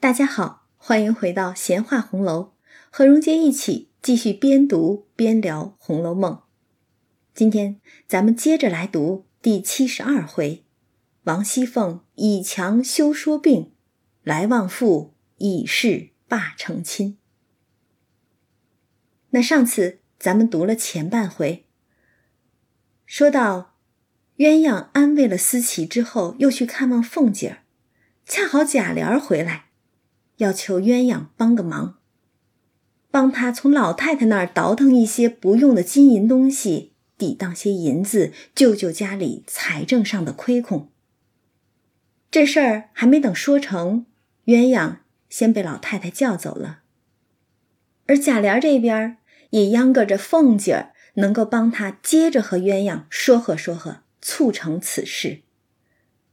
大家好，欢迎回到闲话红楼，和荣杰一起继续边读边聊《红楼梦》。今天咱们接着来读第七十二回：王熙凤以强休说病，来旺妇以势霸成亲。那上次咱们读了前半回，说到鸳鸯安慰了思琪之后，又去看望凤姐儿，恰好贾琏回来。要求鸳鸯帮个忙，帮他从老太太那儿倒腾一些不用的金银东西，抵当些银子，救救家里财政上的亏空。这事儿还没等说成，鸳鸯先被老太太叫走了。而贾琏这边也央搁着凤姐儿能够帮他接着和鸳鸯说和说和，促成此事。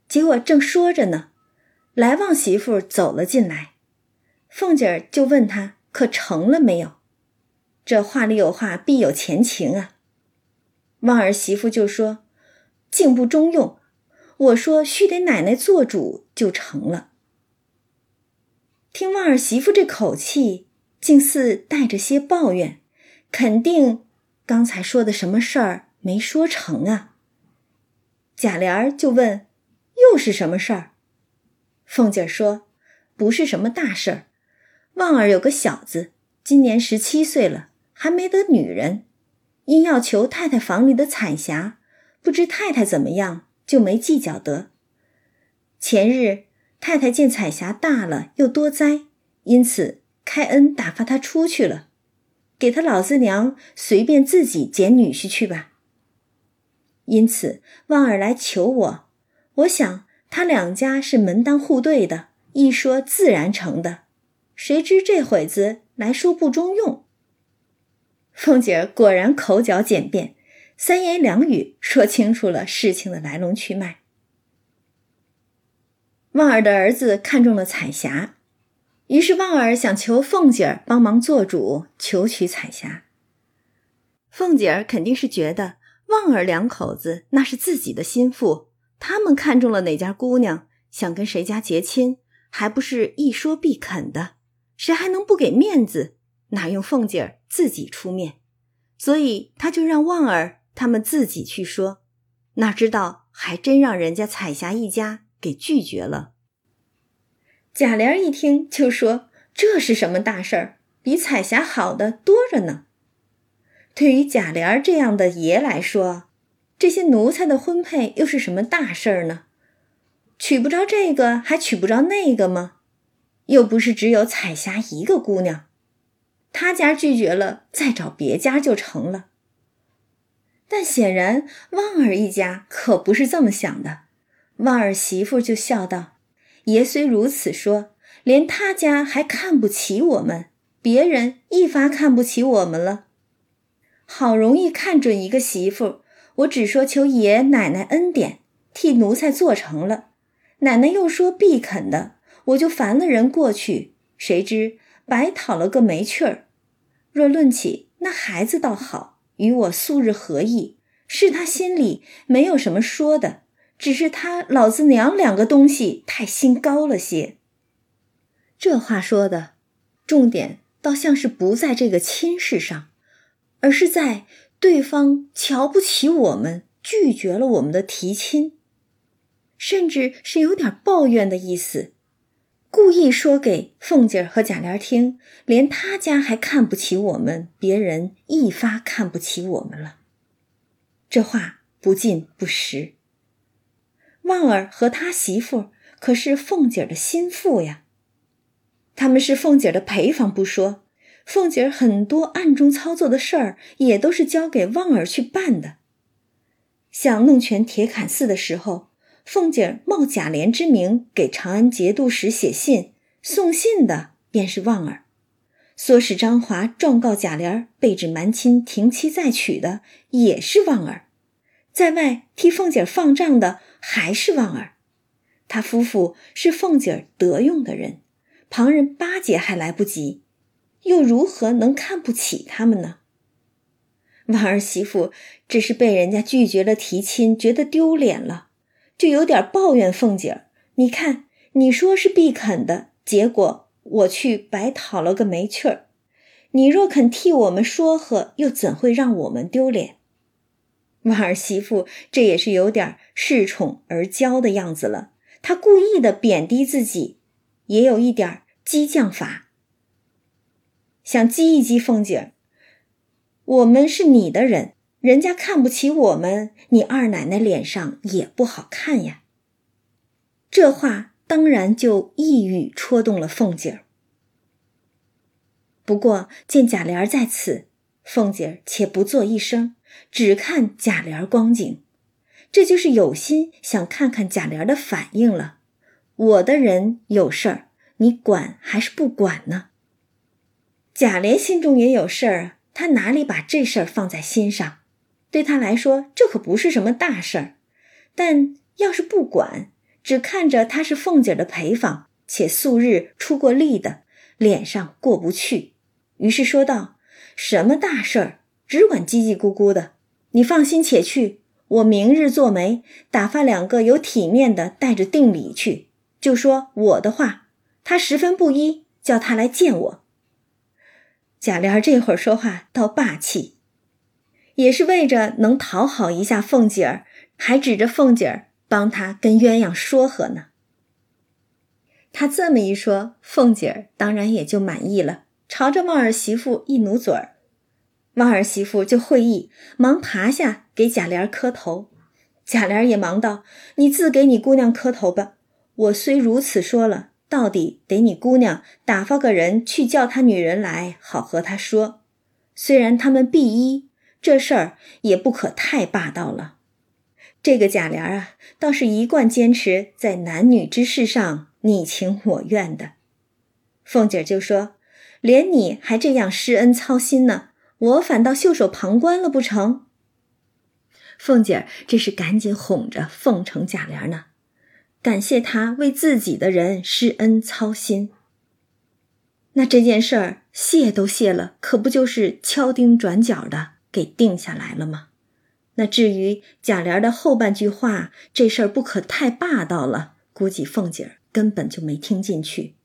结果正说着呢，来旺媳妇走了进来。凤姐儿就问他：“可成了没有？”这话里有话，必有前情啊。旺儿媳妇就说：“竟不中用，我说须得奶奶做主就成了。”听旺儿媳妇这口气，竟似带着些抱怨，肯定刚才说的什么事儿没说成啊。贾琏儿就问：“又是什么事儿？”凤姐儿说：“不是什么大事儿。”旺儿有个小子，今年十七岁了，还没得女人，因要求太太房里的彩霞，不知太太怎么样，就没计较得。前日太太见彩霞大了又多灾，因此开恩打发她出去了，给他老子娘随便自己捡女婿去吧。因此旺儿来求我，我想他两家是门当户对的，一说自然成的。谁知这会子来说不中用。凤姐儿果然口角简便，三言两语说清楚了事情的来龙去脉。旺儿的儿子看中了彩霞，于是旺儿想求凤姐儿帮忙做主，求娶彩霞。凤姐儿肯定是觉得旺儿两口子那是自己的心腹，他们看中了哪家姑娘，想跟谁家结亲，还不是一说必肯的。谁还能不给面子？哪用凤姐儿自己出面？所以他就让旺儿他们自己去说。哪知道还真让人家彩霞一家给拒绝了。贾琏一听就说：“这是什么大事儿？比彩霞好的多着呢。”对于贾琏这样的爷来说，这些奴才的婚配又是什么大事儿呢？娶不着这个，还娶不着那个吗？又不是只有彩霞一个姑娘，他家拒绝了，再找别家就成了。但显然旺儿一家可不是这么想的。旺儿媳妇就笑道：“爷虽如此说，连他家还看不起我们，别人一发看不起我们了。好容易看准一个媳妇，我只说求爷奶奶恩典，替奴才做成了，奶奶又说必肯的。”我就烦了人过去，谁知白讨了个没趣儿。若论起那孩子倒好，与我素日合意，是他心里没有什么说的，只是他老子娘两个东西太心高了些。这话说的，重点倒像是不在这个亲事上，而是在对方瞧不起我们，拒绝了我们的提亲，甚至是有点抱怨的意思。故意说给凤姐儿和贾琏听，连他家还看不起我们，别人一发看不起我们了。这话不尽不实。旺儿和他媳妇可是凤姐儿的心腹呀，他们是凤姐儿的陪房不说，凤姐儿很多暗中操作的事儿也都是交给旺儿去办的。像弄权铁槛寺的时候。凤姐冒贾琏之名给长安节度使写信，送信的便是旺儿；唆使张华状告贾琏被指瞒亲停妻再娶的也是旺儿；在外替凤姐放账的还是旺儿。他夫妇是凤姐得用的人，旁人巴结还来不及，又如何能看不起他们呢？旺儿媳妇只是被人家拒绝了提亲，觉得丢脸了。就有点抱怨凤姐儿，你看，你说是必肯的，结果我去白讨了个没趣儿。你若肯替我们说和，又怎会让我们丢脸？婉儿媳妇这也是有点恃宠而骄的样子了。她故意的贬低自己，也有一点激将法，想激一激凤姐儿。我们是你的人，人家看不起我们，你二奶奶脸上也不好看呀。这话当然就一语戳动了凤姐儿。不过见贾琏在此，凤姐儿且不作一声，只看贾琏光景，这就是有心想看看贾琏的反应了。我的人有事儿，你管还是不管呢？贾琏心中也有事儿，他哪里把这事儿放在心上？对他来说，这可不是什么大事儿。但要是不管，只看着他是凤姐的陪房，且素日出过力的，脸上过不去。于是说道：“什么大事儿，只管叽叽咕咕的。你放心且去，我明日做媒，打发两个有体面的带着定礼去，就说我的话。他十分不依，叫他来见我。”贾琏这会儿说话倒霸气，也是为着能讨好一下凤姐儿，还指着凤姐儿帮他跟鸳鸯说和呢。他这么一说，凤姐儿当然也就满意了。朝着旺儿媳妇一努嘴儿，旺儿媳妇就会意，忙爬下给贾琏磕头。贾琏也忙道：“你自给你姑娘磕头吧。我虽如此说了，到底得你姑娘打发个人去叫他女人来，好和他说。虽然他们必依，这事儿也不可太霸道了。这个贾琏啊，倒是一贯坚持在男女之事上你情我愿的。”凤姐就说。连你还这样施恩操心呢，我反倒袖手旁观了不成？凤姐这是赶紧哄着奉承贾琏呢，感谢他为自己的人施恩操心。那这件事儿谢都谢了，可不就是敲钉转角的给定下来了吗？那至于贾琏的后半句话，这事儿不可太霸道了，估计凤姐儿根本就没听进去。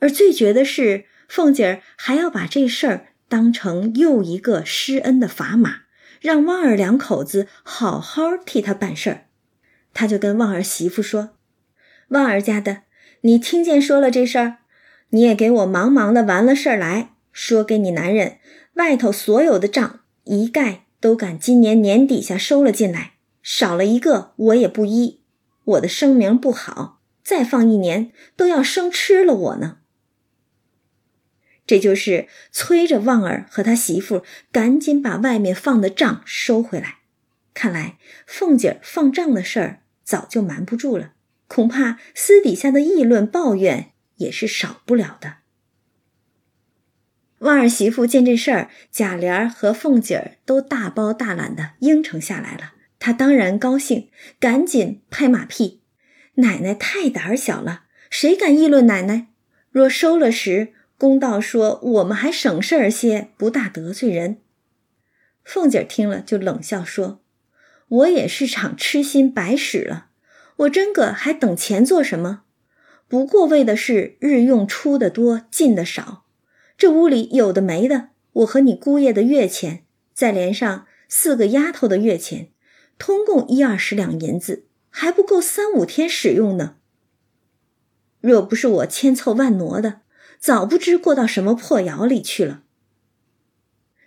而最绝的是。凤姐儿还要把这事儿当成又一个施恩的砝码，让旺儿两口子好好替他办事儿。她就跟旺儿媳妇说：“旺儿家的，你听见说了这事儿，你也给我忙忙的完了事儿来说给你男人，外头所有的账一概都赶今年年底下收了进来，少了一个我也不依。我的声名不好，再放一年都要生吃了我呢。”这就是催着旺儿和他媳妇赶紧把外面放的账收回来。看来凤姐放账的事儿早就瞒不住了，恐怕私底下的议论抱怨也是少不了的。旺儿媳妇见这事儿，贾琏和凤姐儿都大包大揽的应承下来了，她当然高兴，赶紧拍马屁：“奶奶太胆小了，谁敢议论奶奶？若收了时。”公道说：“我们还省事儿些，不大得罪人。”凤姐儿听了就冷笑说：“我也是场痴心白使了，我真个还等钱做什么？不过为的是日用出的多，进的少。这屋里有的没的，我和你姑爷的月钱，再连上四个丫头的月钱，通共一二十两银子，还不够三五天使用呢。若不是我千凑万挪的。”早不知过到什么破窑里去了。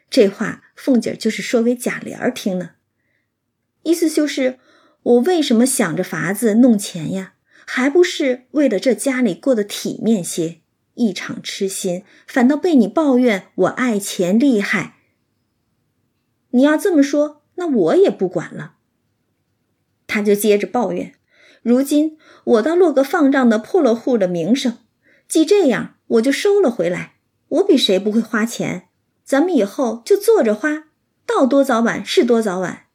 这话凤姐就是说给贾琏儿听呢，意思就是我为什么想着法子弄钱呀？还不是为了这家里过得体面些？一场痴心，反倒被你抱怨我爱钱厉害。你要这么说，那我也不管了。他就接着抱怨：如今我倒落个放账的破落户的名声，既这样。我就收了回来，我比谁不会花钱，咱们以后就坐着花，到多早晚是多早晚。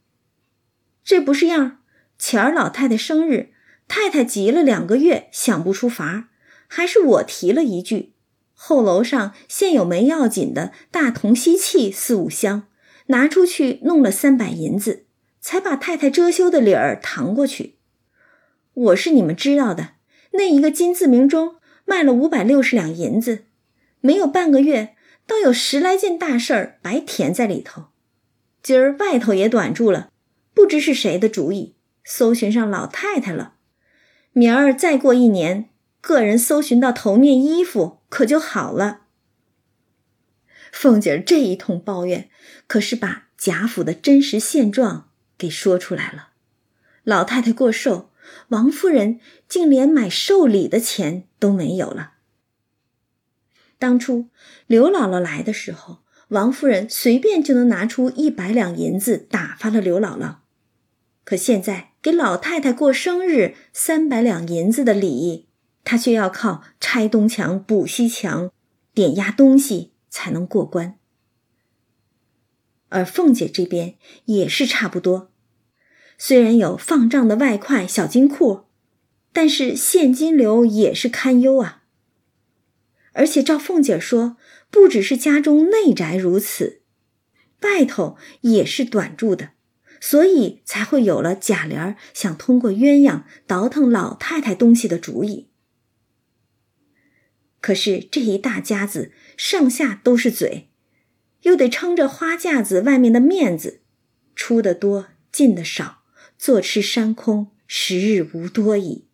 这不是样前儿老太太生日，太太急了两个月想不出法儿还是我提了一句。后楼上现有没要紧的大铜锡器四五箱，拿出去弄了三百银子，才把太太遮羞的理儿搪过去。我是你们知道的，那一个金字名中。卖了五百六十两银子，没有半个月，倒有十来件大事儿白填在里头。今儿外头也短住了，不知是谁的主意，搜寻上老太太了。明儿再过一年，个人搜寻到头面衣服，可就好了。凤姐儿这一通抱怨，可是把贾府的真实现状给说出来了。老太太过寿，王夫人竟连买寿礼的钱都没有了。当初刘姥姥来的时候，王夫人随便就能拿出一百两银子打发了刘姥姥，可现在给老太太过生日三百两银子的礼，他却要靠拆东墙补西墙，点压东西才能过关。而凤姐这边也是差不多，虽然有放账的外快小金库，但是现金流也是堪忧啊。而且照凤姐说，不只是家中内宅如此，外头也是短住的，所以才会有了贾琏想通过鸳鸯倒腾老太太东西的主意。可是这一大家子上下都是嘴，又得撑着花架子外面的面子，出的多，进的少，坐吃山空，时日无多矣。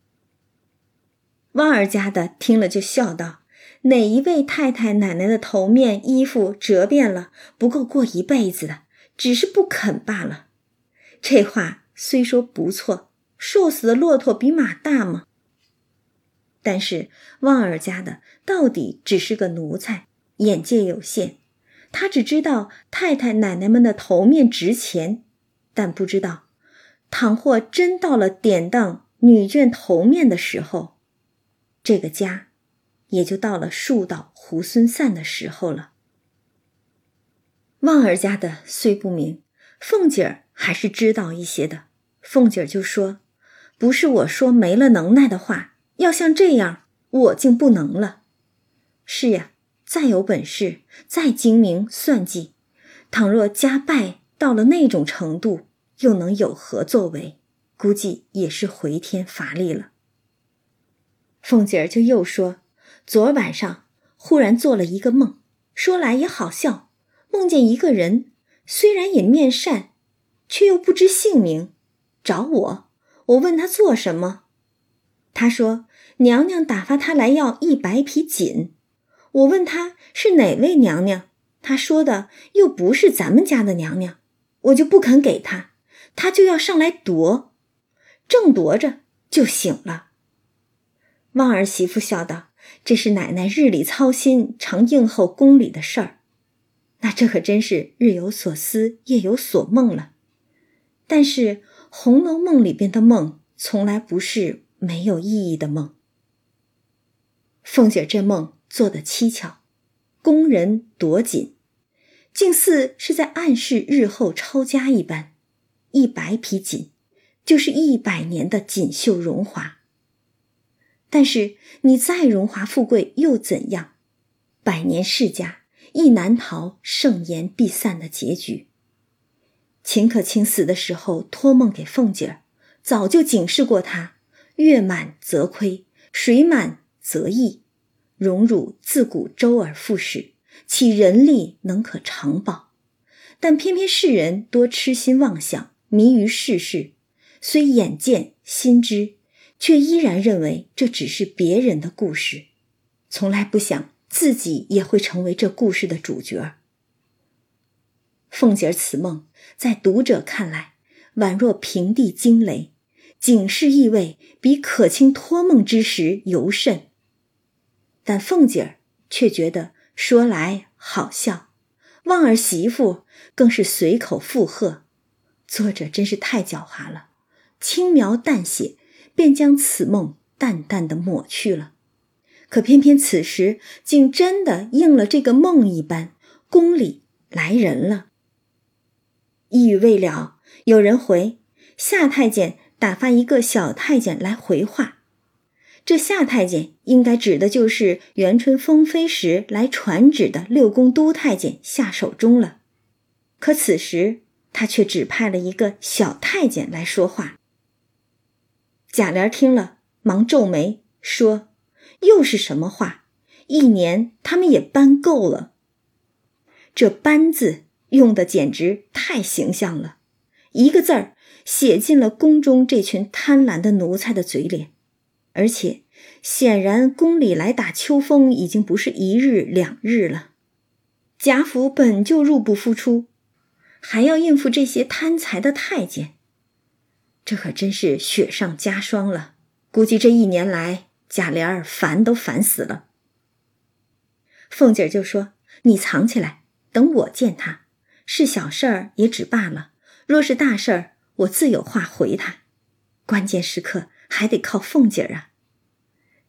旺儿家的听了就笑道。哪一位太太奶奶的头面衣服折遍了，不够过一辈子的，只是不肯罢了。这话虽说不错，瘦死的骆驼比马大嘛。但是旺儿家的到底只是个奴才，眼界有限，他只知道太太奶奶们的头面值钱，但不知道，倘或真到了典当女眷头面的时候，这个家。也就到了树倒猢狲散的时候了。旺儿家的虽不明，凤姐儿还是知道一些的。凤姐儿就说：“不是我说没了能耐的话，要像这样，我竟不能了。是呀，再有本事，再精明算计，倘若家败到了那种程度，又能有何作为？估计也是回天乏力了。”凤姐儿就又说。昨儿晚上忽然做了一个梦，说来也好笑。梦见一个人，虽然也面善，却又不知姓名，找我。我问他做什么，他说娘娘打发他来要一百匹锦。我问他是哪位娘娘，他说的又不是咱们家的娘娘，我就不肯给他，他就要上来夺，正夺着就醒了。旺儿媳妇笑道。这是奶奶日里操心，常应候宫里的事儿，那这可真是日有所思，夜有所梦了。但是《红楼梦》里边的梦，从来不是没有意义的梦。凤姐这梦做的蹊跷，宫人夺锦，竟似是在暗示日后抄家一般。一百匹锦，就是一百年的锦绣荣华。但是你再荣华富贵又怎样？百年世家亦难逃盛筵必散的结局。秦可卿死的时候托梦给凤姐儿，早就警示过她：月满则亏，水满则溢。荣辱自古周而复始，岂人力能可长保？但偏偏世人多痴心妄想，迷于世事，虽眼见心知。却依然认为这只是别人的故事，从来不想自己也会成为这故事的主角。凤姐儿此梦在读者看来宛若平地惊雷，警示意味比可卿托梦之时尤甚。但凤姐儿却觉得说来好笑，旺儿媳妇更是随口附和。作者真是太狡猾了，轻描淡写。便将此梦淡淡的抹去了，可偏偏此时竟真的应了这个梦一般，宫里来人了。一语未了，有人回夏太监打发一个小太监来回话，这夏太监应该指的就是元春封妃时来传旨的六宫都太监夏守忠了。可此时他却只派了一个小太监来说话。贾琏听了，忙皱眉说：“又是什么话？一年他们也搬够了。这“搬”字用的简直太形象了，一个字儿写进了宫中这群贪婪的奴才的嘴脸，而且显然宫里来打秋风已经不是一日两日了。贾府本就入不敷出，还要应付这些贪财的太监，这可真是雪上加霜了。估计这一年来，贾琏儿烦都烦死了。凤姐就说：“你藏起来。”等我见他，是小事儿也只罢了；若是大事儿，我自有话回他。关键时刻还得靠凤姐儿啊！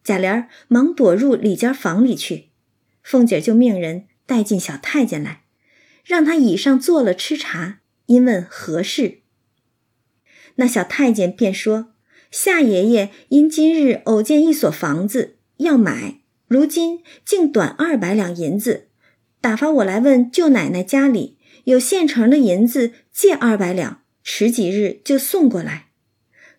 贾琏忙躲入里间房里去，凤姐儿就命人带进小太监来，让他椅上坐了吃茶，因问何事。那小太监便说：夏爷爷因今日偶见一所房子要买，如今竟短二百两银子。打发我来问舅奶奶家里有现成的银子，借二百两，迟几日就送过来。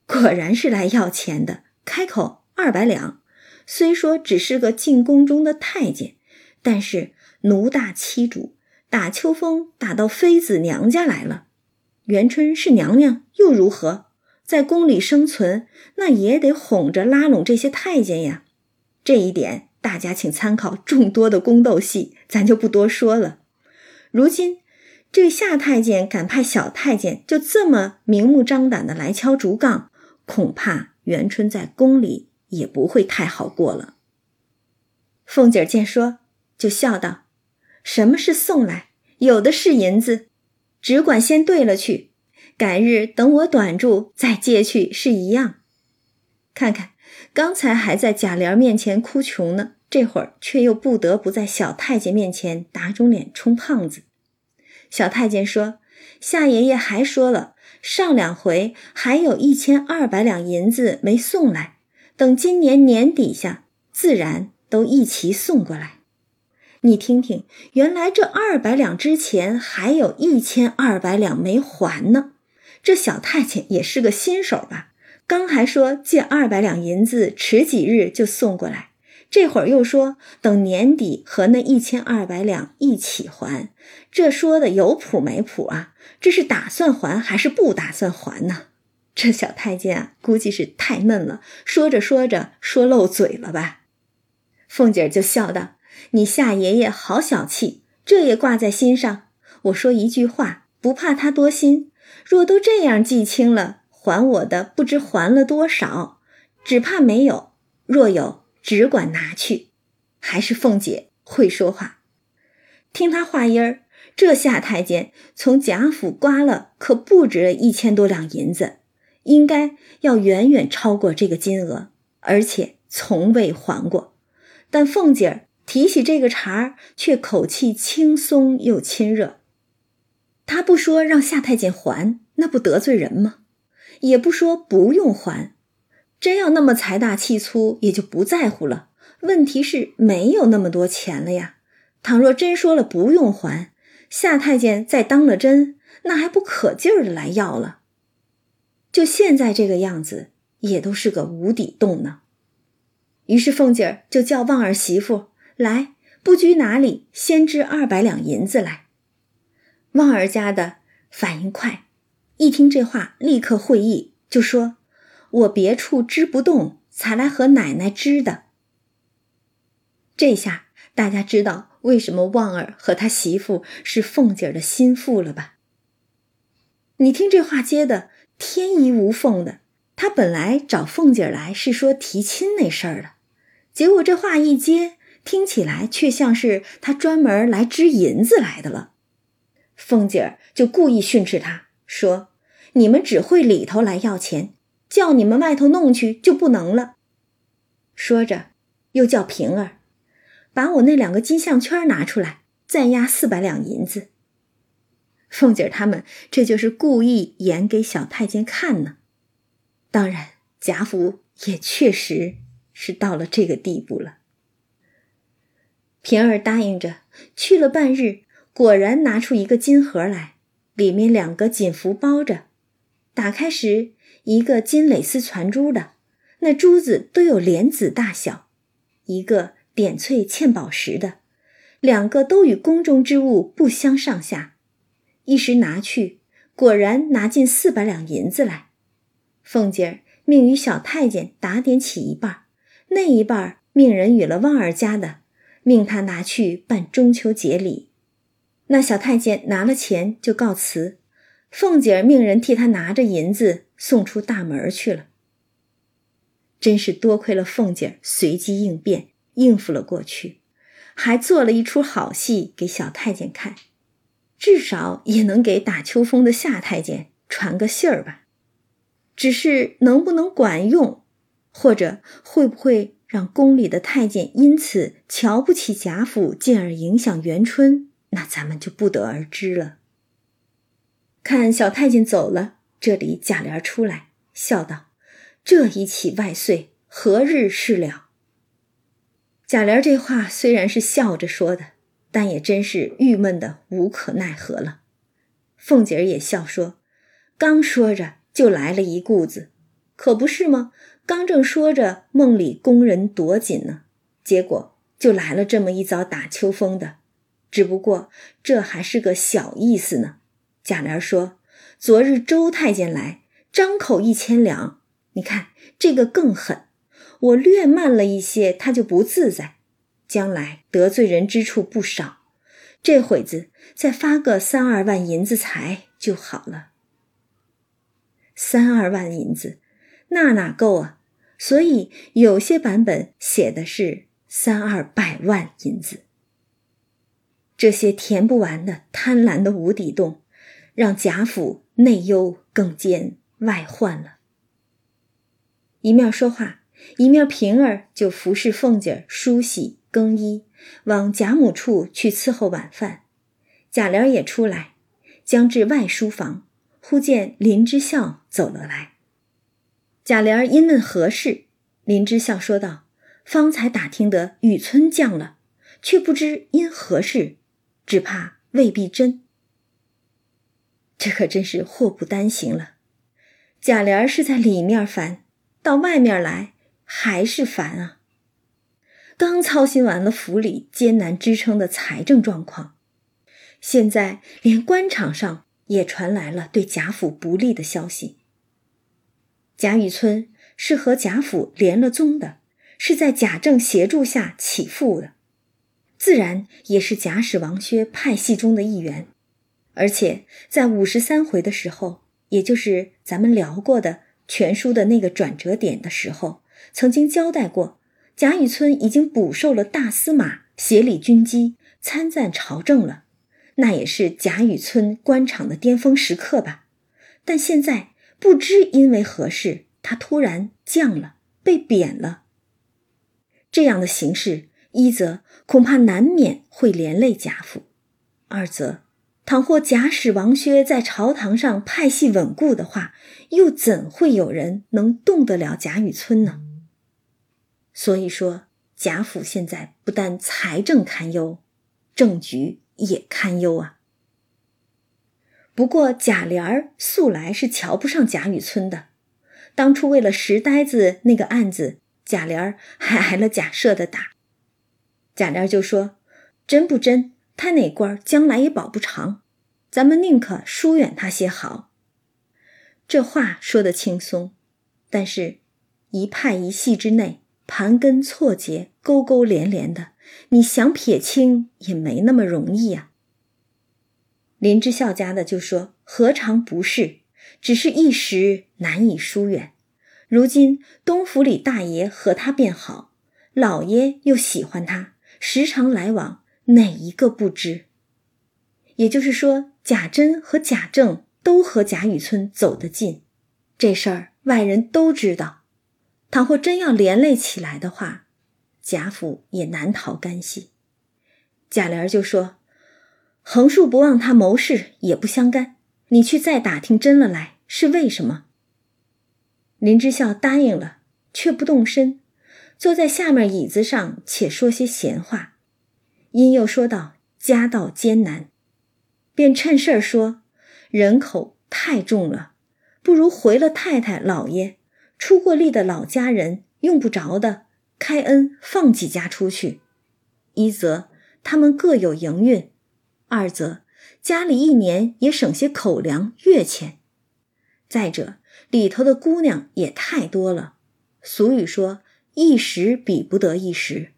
果然是来要钱的，开口二百两。虽说只是个进宫中的太监，但是奴大欺主，打秋风打到妃子娘家来了。元春是娘娘又如何？在宫里生存，那也得哄着拉拢这些太监呀。这一点。大家请参考众多的宫斗戏，咱就不多说了。如今这夏太监敢派小太监就这么明目张胆的来敲竹杠，恐怕元春在宫里也不会太好过了。凤姐儿见说，就笑道：“什么是送来？有的是银子，只管先兑了去，改日等我短住再借去是一样。看看。”刚才还在贾琏面前哭穷呢，这会儿却又不得不在小太监面前打肿脸充胖子。小太监说：“夏爷爷还说了，上两回还有一千二百两银子没送来，等今年年底下自然都一齐送过来。你听听，原来这二百两之前还有一千二百两没还呢。这小太监也是个新手吧？”刚还说借二百两银子，迟几日就送过来，这会儿又说等年底和那一千二百两一起还，这说的有谱没谱啊？这是打算还还是不打算还呢？这小太监啊，估计是太嫩了，说着说着说漏嘴了吧？凤姐就笑道：“你夏爷爷好小气，这也挂在心上。我说一句话，不怕他多心，若都这样记清了。”还我的不知还了多少，只怕没有；若有，只管拿去。还是凤姐会说话，听她话音儿，这夏太监从贾府刮了可不止一千多两银子，应该要远远超过这个金额，而且从未还过。但凤姐儿提起这个茬儿，却口气轻松又亲热。她不说让夏太监还，那不得罪人吗？也不说不用还，真要那么财大气粗，也就不在乎了。问题是没有那么多钱了呀。倘若真说了不用还，夏太监再当了真，那还不可劲儿的来要了。就现在这个样子，也都是个无底洞呢。于是凤姐儿就叫旺儿媳妇来，不拘哪里，先支二百两银子来。旺儿家的反应快。一听这话，立刻会意，就说：“我别处支不动，才来和奶奶支的。”这下大家知道为什么旺儿和他媳妇是凤姐儿的心腹了吧？你听这话接的天衣无缝的。他本来找凤姐儿来是说提亲那事儿的，结果这话一接，听起来却像是他专门来支银子来的了。凤姐儿就故意训斥他。说：“你们只会里头来要钱，叫你们外头弄去就不能了。”说着，又叫平儿把我那两个金项圈拿出来，再押四百两银子。凤姐他们这就是故意演给小太监看呢。当然，贾府也确实是到了这个地步了。平儿答应着去了半日，果然拿出一个金盒来。里面两个锦服包着，打开时一个金蕾丝攒珠的，那珠子都有莲子大小；一个点翠嵌宝石的，两个都与宫中之物不相上下。一时拿去，果然拿进四百两银子来。凤姐儿命与小太监打点起一半，那一半命人与了旺儿家的，命他拿去办中秋节礼。那小太监拿了钱就告辞，凤姐儿命人替他拿着银子送出大门去了。真是多亏了凤姐随机应变，应付了过去，还做了一出好戏给小太监看，至少也能给打秋风的夏太监传个信儿吧。只是能不能管用，或者会不会让宫里的太监因此瞧不起贾府，进而影响元春，那咱们就不得而知了。看小太监走了，这里贾琏出来笑道。这一起万岁，何日是了？贾琏这话虽然是笑着说的，但也真是郁闷的无可奈何了。凤姐儿也笑说：“刚说着就来了一顾子，可不是吗？刚正说着梦里宫人躲紧呢，结果就来了这么一遭打秋风的。只不过这还是个小意思呢。”贾琏说：“昨日周太监来，张口一千两。”你看这个更狠，我略慢了一些，他就不自在，将来得罪人之处不少。这会子再发个三二万银子财就好了。三二万银子，那哪够啊？所以有些版本写的是三二百万银子。这些填不完的贪婪的无底洞，让贾府内忧更兼外患了。一面说话，一面平儿就服侍凤姐梳洗更衣，往贾母处去伺候晚饭。贾琏也出来，将至外书房，忽见林之孝走了来。贾琏因问何事，林之孝说道：“方才打听得雨村降了，却不知因何事，只怕未必真。”这可真是祸不单行了。贾琏是在里面烦。到外面来还是烦啊！刚操心完了府里艰难支撑的财政状况，现在连官场上也传来了对贾府不利的消息。贾雨村是和贾府连了宗的，是在贾政协助下起复的，自然也是贾史王薛派系中的一员。而且在五十三回的时候，也就是咱们聊过的。全书的那个转折点的时候，曾经交代过，贾雨村已经补授了大司马，协理军机，参赞朝政了。那也是贾雨村官场的巅峰时刻吧？但现在不知因为何事，他突然降了，被贬了。这样的形势，一则恐怕难免会连累贾府，二则。倘或贾史王薛在朝堂上派系稳固的话，又怎会有人能动得了贾雨村呢？所以说，贾府现在不但财政堪忧，政局也堪忧啊。不过贾琏儿素来是瞧不上贾雨村的，当初为了石呆子那个案子，贾琏儿还挨了贾赦的打。贾琏就说：“真不真？”他哪官将来也保不长，咱们宁可疏远他些好。这话说的轻松，但是，一派一系之内，盘根错节，勾勾连连的，你想撇清也没那么容易呀。林之孝家的就说：“何尝不是？只是一时难以疏远。如今东府里大爷和他便好，老爷又喜欢他，时常来往。”哪一个不知？也就是说，贾珍和贾政都和贾雨村走得近，这事儿外人都知道。倘或真要连累起来的话，贾府也难逃干系。贾琏就说：“横竖不忘他谋事，也不相干。你去再打听真了来，是为什么？”林之孝答应了，却不动身，坐在下面椅子上，且说些闲话。因又说道：“家道艰难，便趁事儿说，人口太重了，不如回了太太、老爷，出过力的老家人用不着的，开恩放几家出去，一则他们各有营运，二则家里一年也省些口粮月钱。再者里头的姑娘也太多了，俗语说一时比不得一时，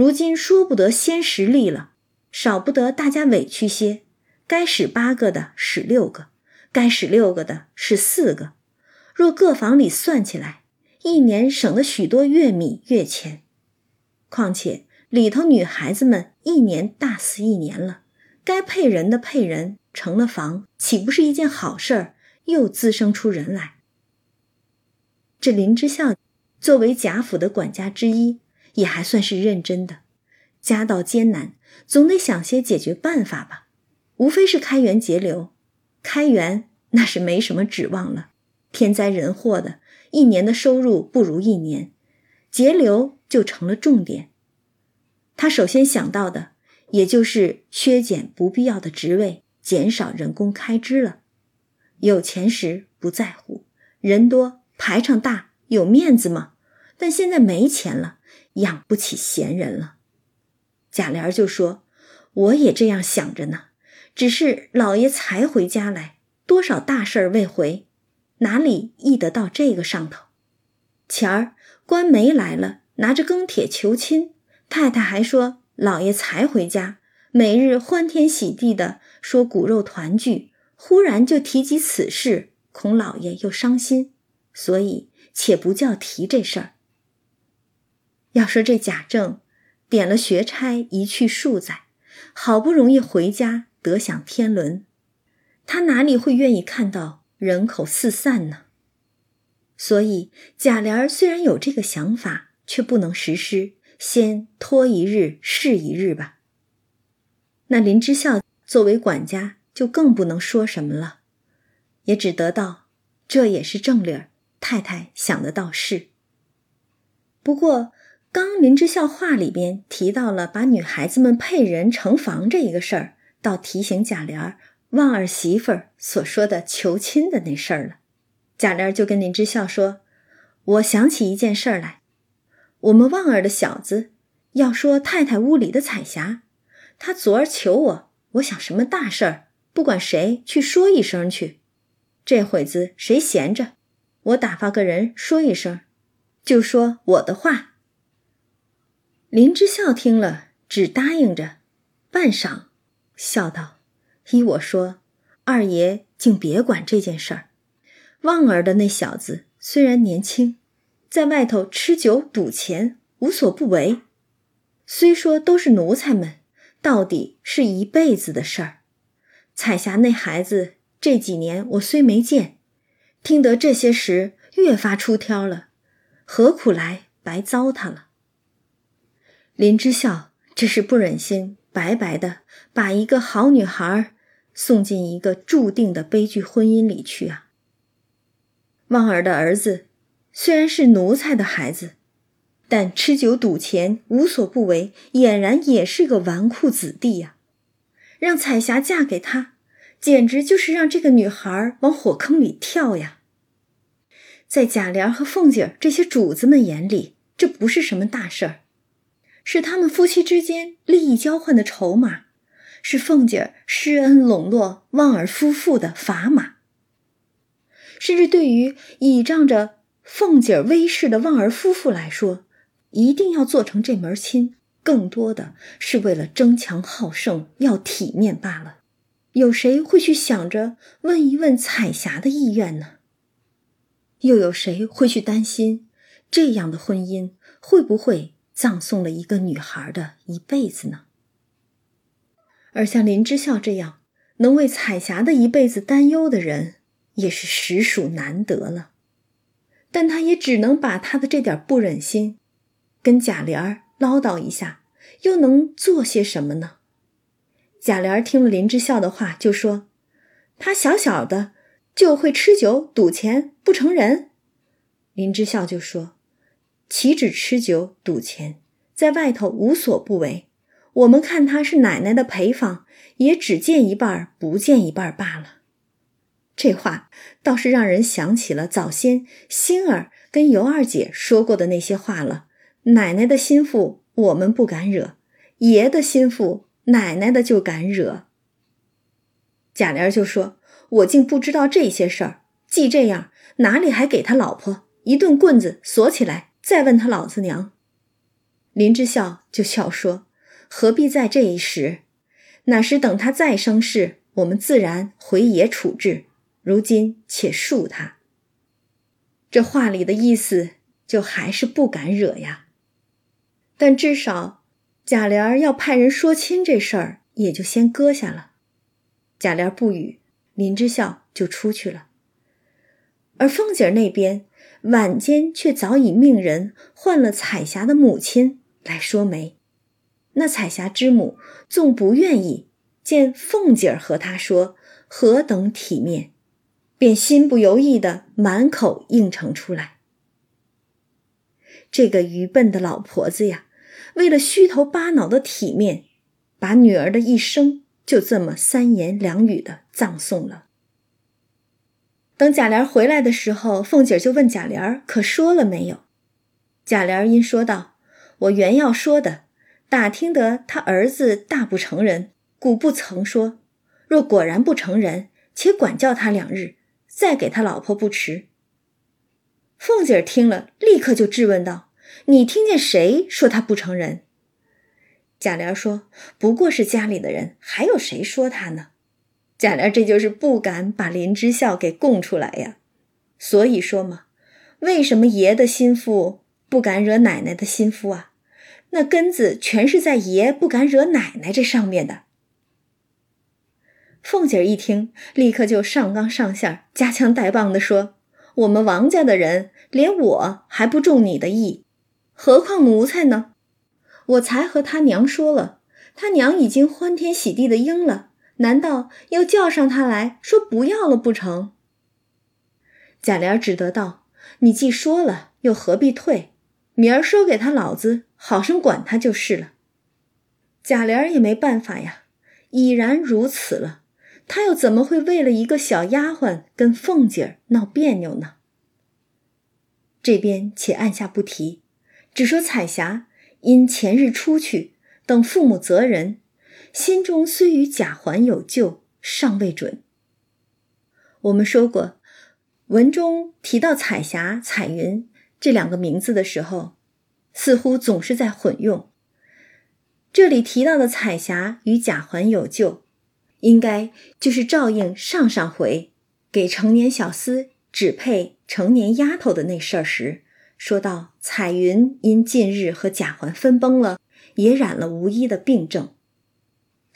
如今说不得先实力了，少不得大家委屈些，该使八个的使六个，该使六个的使四个，若各房里算起来。一年省了许多月米月钱，况且里头女孩子们一年大死一年了，该配人的配人，成了房，岂不是一件好事儿？又滋生出人来。这林之孝作为贾府的管家之一，也还算是认真的。家道艰难，总得想些解决办法吧。无非是开源节流，开源那是没什么指望了，天灾人祸的。一年的收入不如一年，节流就成了重点。他首先想到的，也就是削减不必要的职位，减少人工开支了。有钱时不在乎，人多排场大有面子吗。但现在没钱了，养不起闲人了。贾琏就说：“我也这样想着呢，只是老爷才回家来，多少大事儿未回。”哪里易得到这个上头？前儿官媒来了，拿着庚帖求亲，太太还说老爷才回家，每日欢天喜地的说骨肉团聚，忽然就提及此事，恐老爷又伤心，所以且不叫提这事儿。要说这贾政点了学差一去数载，好不容易回家得享天伦，他哪里会愿意看到？人口四散呢，所以贾琏虽然有这个想法，却不能实施，先拖一日是一日吧。那林之孝作为管家，就更不能说什么了，也只得道：“这也是正理儿，太太想的倒是。”不过，刚林之孝话里边提到了把女孩子们配人成房这一个事儿，倒提醒贾琏儿。旺儿媳妇儿所说的求亲的那事儿了，贾琏儿就跟林之孝说：“我想起一件事儿来，我们旺儿的小子要说太太屋里的彩霞，他昨儿求我，我想什么大事儿，不管谁去说一声去。这会子谁闲着，我打发个人说一声，就说我的话。”林之孝听了，只答应着，半晌，笑道。依我说，二爷竟别管这件事儿。旺儿的那小子虽然年轻，在外头吃酒赌钱无所不为，虽说都是奴才们，到底是一辈子的事儿。彩霞那孩子这几年我虽没见，听得这些时越发出挑了，何苦来白糟蹋了？林之孝这是不忍心白白的把一个好女孩。送进一个注定的悲剧婚姻里去啊！旺儿的儿子虽然是奴才的孩子，但吃酒赌钱无所不为，俨然也是个纨绔子弟呀。让彩霞嫁给他，简直就是让这个女孩往火坑里跳呀！在贾琏和凤姐这些主子们眼里，这不是什么大事儿，是他们夫妻之间利益交换的筹码。是凤姐施恩笼络旺儿夫妇的砝码，甚至对于倚仗着凤姐威势的旺儿夫妇来说，一定要做成这门亲，更多的是为了争强好胜、要体面罢了。有谁会去想着问一问彩霞的意愿呢？又有谁会去担心这样的婚姻会不会葬送了一个女孩的一辈子呢？而像林之孝这样能为彩霞的一辈子担忧的人，也是实属难得了。但他也只能把他的这点不忍心，跟贾琏唠叨一下，又能做些什么呢？贾琏听了林之孝的话，就说：“他小小的就会吃酒赌钱，不成人。”林之孝就说：“岂止吃酒赌钱，在外头无所不为。”我们看他是奶奶的陪房，也只见一半不见一半罢了。这话倒是让人想起了早先星儿跟尤二姐说过的那些话了，奶奶的心腹我们不敢惹，爷的心腹奶奶的就敢惹。”贾琏就说：“我竟不知道这些事儿。既这样，哪里还给他老婆一顿棍子锁起来，再问他老子娘？”林之孝就笑说：“何必在这一时？那时等他再生事，我们自然回爷处置。如今且恕他。”这话里的意思，就还是不敢惹呀。但至少贾琏要派人说亲这事儿，也就先搁下了。贾琏不语，林之孝就出去了。而凤姐那边晚间却早已命人唤了彩霞的母亲来说媒。那彩霞之母纵不愿意见凤姐儿和她说何等体面，便心不由意的满口应承出来。这个愚笨的老婆子呀，为了虚头巴脑的体面，把女儿的一生。就这么三言两语的葬送了。等贾琏回来的时候，凤姐就问贾琏可说了没有？贾琏因说道：“我原要说的，打听得他儿子大不成人，故不曾说。若果然不成人，且管教他两日，再给他老婆不迟。”凤姐听了，立刻就质问道：“你听见谁说他不成人？”贾琏说：“不过是家里的人，还有谁说他呢？”贾琏这就是不敢把林之孝给供出来呀。所以说嘛，为什么爷的心腹不敢惹奶奶的心腹啊？那根子全是在爷不敢惹奶奶这上面的。凤姐一听，立刻就上纲上线、夹枪带棒的说：“我们王家的人，连我还不中你的意，何况奴才呢？”我才和他娘说了，他娘已经欢天喜地的应了，难道又叫上他来说不要了不成？贾琏只得道：“你既说了，又何必退？明儿说给他老子，好生管他就是了。”贾琏也没办法呀，已然如此了，他又怎么会为了一个小丫鬟跟凤姐儿闹别扭呢？这边且按下不提，只说彩霞。因前日出去，等父母责人，心中虽与贾环有旧，尚未准。我们说过，文中提到彩霞、彩云这两个名字的时候，似乎总是在混用。这里提到的彩霞与贾环有旧，应该就是照应上上回给成年小厮指配成年丫头的那事儿时。说到彩云因近日和贾环分崩了，也染了无医的病症，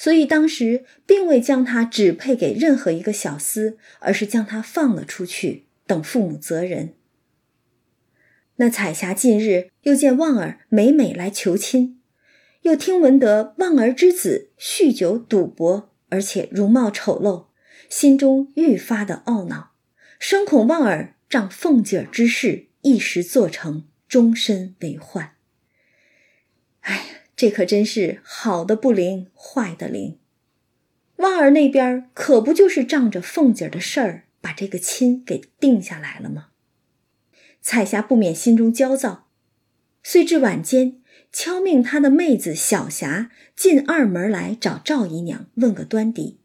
所以当时并未将他指配给任何一个小厮，而是将他放了出去，等父母责人。那彩霞近日又见旺儿每每来求亲，又听闻得旺儿之子酗酒赌博，而且容貌丑陋，心中愈发的懊恼，生恐旺儿仗凤姐儿之事。一时做成，终身为患。哎呀，这可真是好的不灵，坏的灵。旺儿那边可不就是仗着凤姐的事儿，把这个亲给定下来了吗？彩霞不免心中焦躁，遂至晚间敲命她的妹子小霞进二门来找赵姨娘问个端底。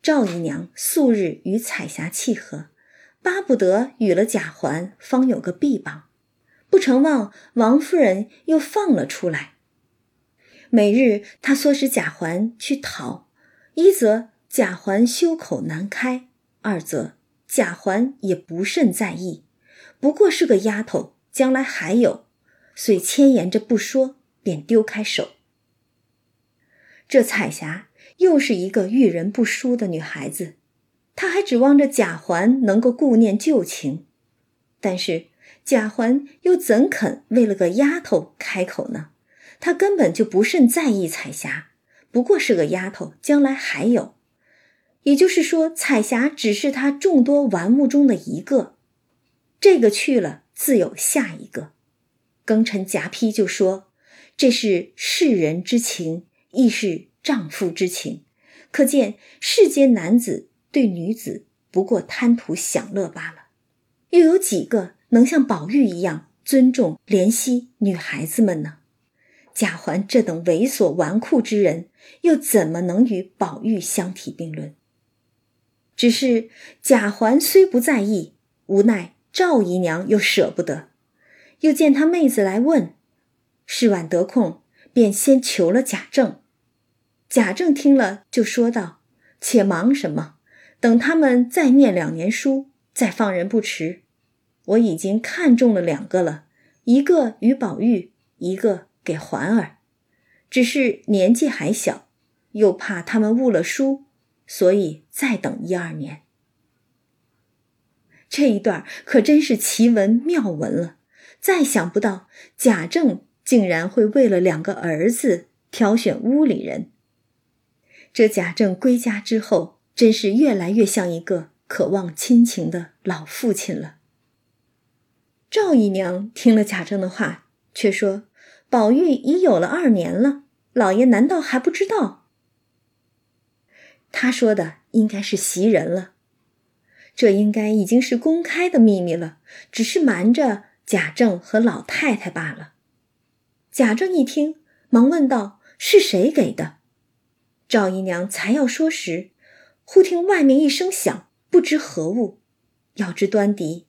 赵姨娘素日与彩霞契合。巴不得与了贾环，方有个臂膀，不成望王夫人又放了出来。每日他唆使贾环去讨，一则贾环羞口难开，二则贾环也不甚在意，不过是个丫头，将来还有，遂牵延着不说，便丢开手。这彩霞又是一个遇人不淑的女孩子。她还指望着贾环能够顾念旧情，但是贾环又怎肯为了个丫头开口呢？他根本就不甚在意彩霞，不过是个丫头，将来还有。也就是说，彩霞只是他众多玩物中的一个，这个去了，自有下一个。庚辰夹批就说：“这是世人之情，亦是丈夫之情。”可见世间男子。对女子不过贪图享乐罢了，又有几个能像宝玉一样尊重、怜惜女孩子们呢？贾环这等猥琐纨绔之人，又怎么能与宝玉相提并论？只是贾环虽不在意，无奈赵姨娘又舍不得，又见他妹子来问，是晚得空，便先求了贾政。贾政听了，就说道：“且忙什么？等他们再念两年书，再放人不迟。我已经看中了两个了，一个与宝玉，一个给环儿。只是年纪还小，又怕他们误了书，所以再等一二年。”这一段可真是奇闻妙闻了。再想不到贾政竟然会为了两个儿子挑选屋里人。这贾政归家之后，真是越来越像一个渴望亲情的老父亲了。赵姨娘听了贾政的话，却说：“宝玉已有了二年了，老爷难道还不知道？”他说的应该是袭人了，这应该已经是公开的秘密了，只是瞒着贾政和老太太罢了。贾政一听，忙问道：“是谁给的？”赵姨娘才要说时，忽听外面一声响，不知何物。要知端倪，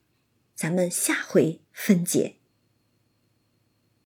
咱们下回分解。